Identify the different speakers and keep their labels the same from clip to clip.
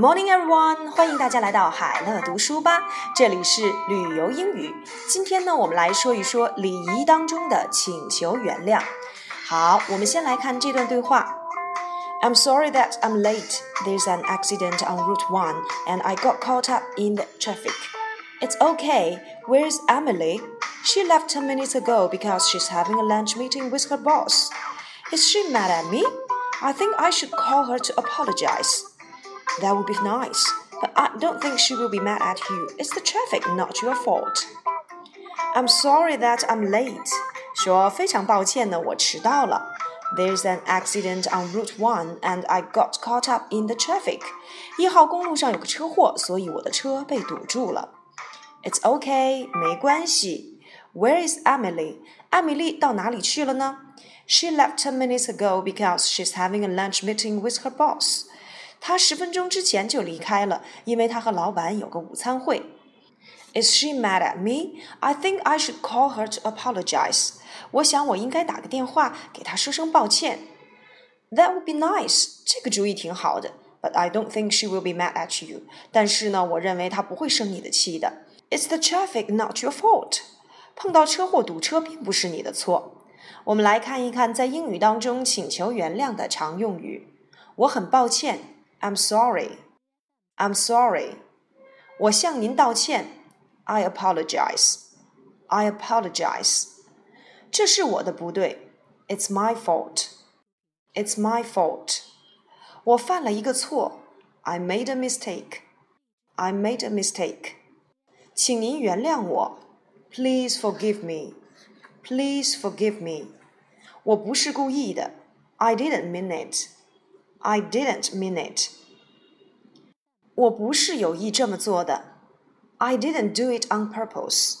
Speaker 1: Morning, everyone！欢迎大家来到海乐读书吧，这里是旅游英语。今天呢，我们来说一说礼仪当中的请求原谅。好，我们先来看这段对话。I'm sorry that I'm late. There's an accident on Route 1 and I got caught up in the traffic. It's okay. Where's Emily? She left 10 minutes ago because she's having a lunch meeting with her boss. Is she mad at me? I think I should call her to apologize. That would be nice, but I don't think she will be mad at you. It's the traffic, not your fault. I'm sorry that I'm late. 说非常抱歉呢，我迟到了。There's an accident on Route One, and I got caught up in the traffic. 一号公路上有个车祸，所以我的车被堵住了。It's okay，没关系。Where is Emily？艾米丽到哪里去了呢？She left ten minutes ago because she's having a lunch meeting with her boss. 她十分钟之前就离开了，因为她和老板有个午餐会。Is she mad at me? I think I should call her to apologize. 我想我应该打个电话给她说声抱歉。That would be nice. 这个主意挺好的。But I don't think she will be mad at you. 但是呢，我认为她不会生你的气的。It's the traffic, not your fault. 碰到车祸堵车并不是你的错。我们来看一看在英语当中请求原谅的常用语。我很抱歉。 I'm sorry. I'm sorry. 我向您道歉。I apologize. I apologize. 这是我的不对。It's my fault. It's my fault. 我犯了一个错。I made a mistake. I made a mistake. 请您原谅我。Please forgive me. Please forgive me. 我不是故意的。I didn't mean it. I didn't mean it. 我不是有意这么做的。I didn't do it on purpose.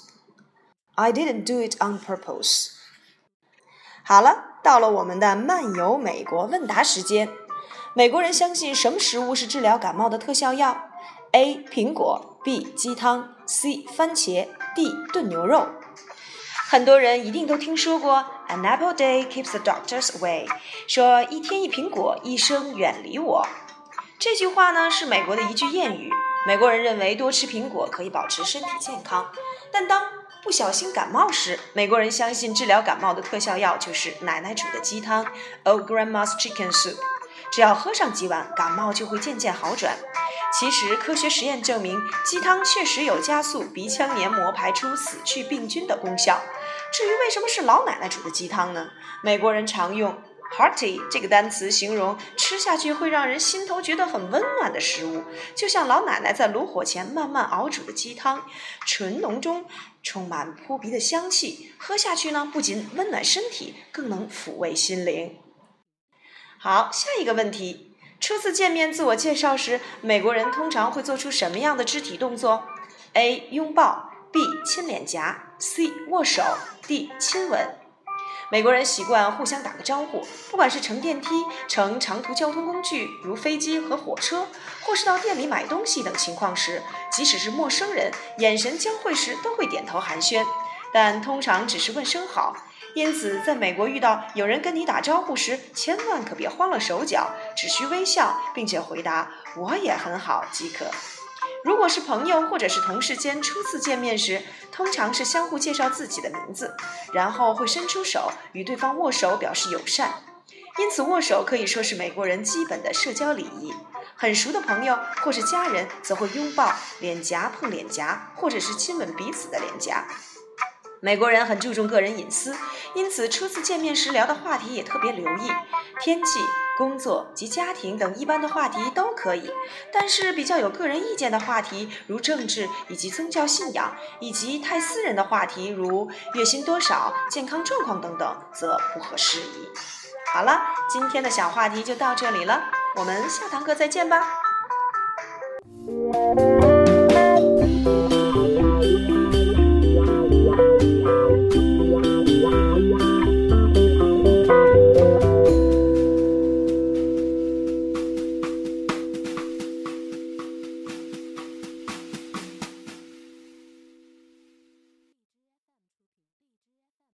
Speaker 1: I didn't do it on purpose. 好了，到了我们的漫游美国问答时间。美国人相信什么食物是治疗感冒的特效药？A. 苹果 B. 鸡汤 C. 番茄 D. 炖牛肉。很多人一定都听说过 "An apple day keeps the doctors away"，说一天一苹果，医生远离我。这句话呢是美国的一句谚语。美国人认为多吃苹果可以保持身体健康，但当不小心感冒时，美国人相信治疗感冒的特效药就是奶奶煮的鸡汤 （Old Grandma's Chicken Soup）。只要喝上几碗，感冒就会渐渐好转。其实，科学实验证明，鸡汤确实有加速鼻腔黏膜排出死去病菌的功效。至于为什么是老奶奶煮的鸡汤呢？美国人常用 “hearty” 这个单词形容吃下去会让人心头觉得很温暖的食物，就像老奶奶在炉火前慢慢熬煮的鸡汤，醇浓中充满扑鼻的香气。喝下去呢，不仅温暖身体，更能抚慰心灵。好，下一个问题：初次见面自我介绍时，美国人通常会做出什么样的肢体动作？A. 拥抱 B. 亲脸颊 C. 握手 D. 亲吻。美国人习惯互相打个招呼，不管是乘电梯、乘长途交通工具如飞机和火车，或是到店里买东西等情况时，即使是陌生人，眼神交汇时都会点头寒暄，但通常只是问声好。因此，在美国遇到有人跟你打招呼时，千万可别慌了手脚，只需微笑，并且回答“我也很好”即可。如果是朋友或者是同事间初次见面时，通常是相互介绍自己的名字，然后会伸出手与对方握手表示友善。因此，握手可以说是美国人基本的社交礼仪。很熟的朋友或是家人则会拥抱、脸颊碰脸颊，或者是亲吻彼此的脸颊。美国人很注重个人隐私，因此初次见面时聊的话题也特别留意，天气、工作及家庭等一般的话题都可以，但是比较有个人意见的话题，如政治以及宗教信仰，以及太私人的话题，如月薪多少、健康状况等等，则不合时宜。好了，今天的小话题就到这里了，我们下堂课再见吧。